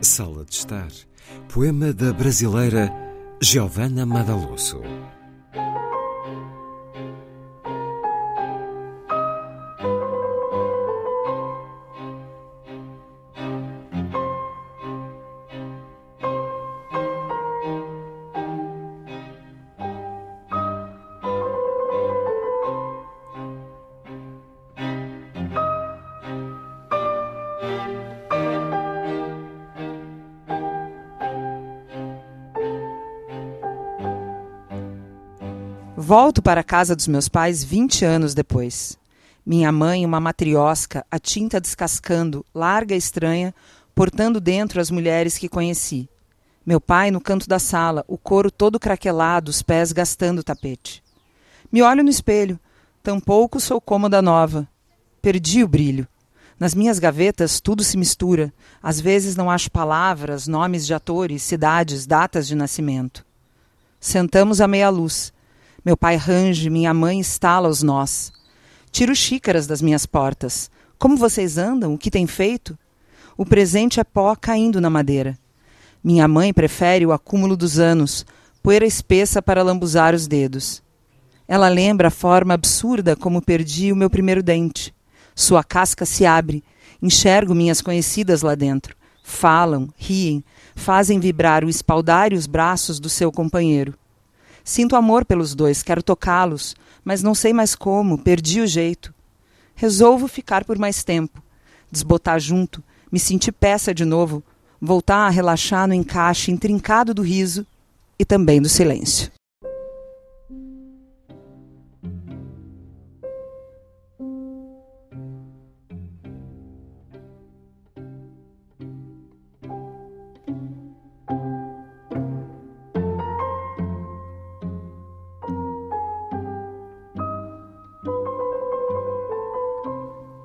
Sala de Estar, poema da brasileira Giovanna Madaloso. Volto para a casa dos meus pais 20 anos depois. Minha mãe, uma matriosca, a tinta descascando, larga e estranha, portando dentro as mulheres que conheci. Meu pai no canto da sala, o couro todo craquelado, os pés gastando o tapete. Me olho no espelho. Tampouco sou cômoda nova. Perdi o brilho. Nas minhas gavetas tudo se mistura. Às vezes não acho palavras, nomes de atores, cidades, datas de nascimento. Sentamos à meia luz. Meu pai range, minha mãe estala os nós. Tiro xícaras das minhas portas. Como vocês andam? O que têm feito? O presente é pó caindo na madeira. Minha mãe prefere o acúmulo dos anos, poeira espessa para lambuzar os dedos. Ela lembra a forma absurda como perdi o meu primeiro dente. Sua casca se abre. Enxergo minhas conhecidas lá dentro. Falam, riem, fazem vibrar o espaldar e os braços do seu companheiro. Sinto amor pelos dois, quero tocá-los, mas não sei mais como, perdi o jeito. Resolvo ficar por mais tempo, desbotar junto, me sentir peça de novo, voltar a relaxar no encaixe intrincado do riso e também do silêncio.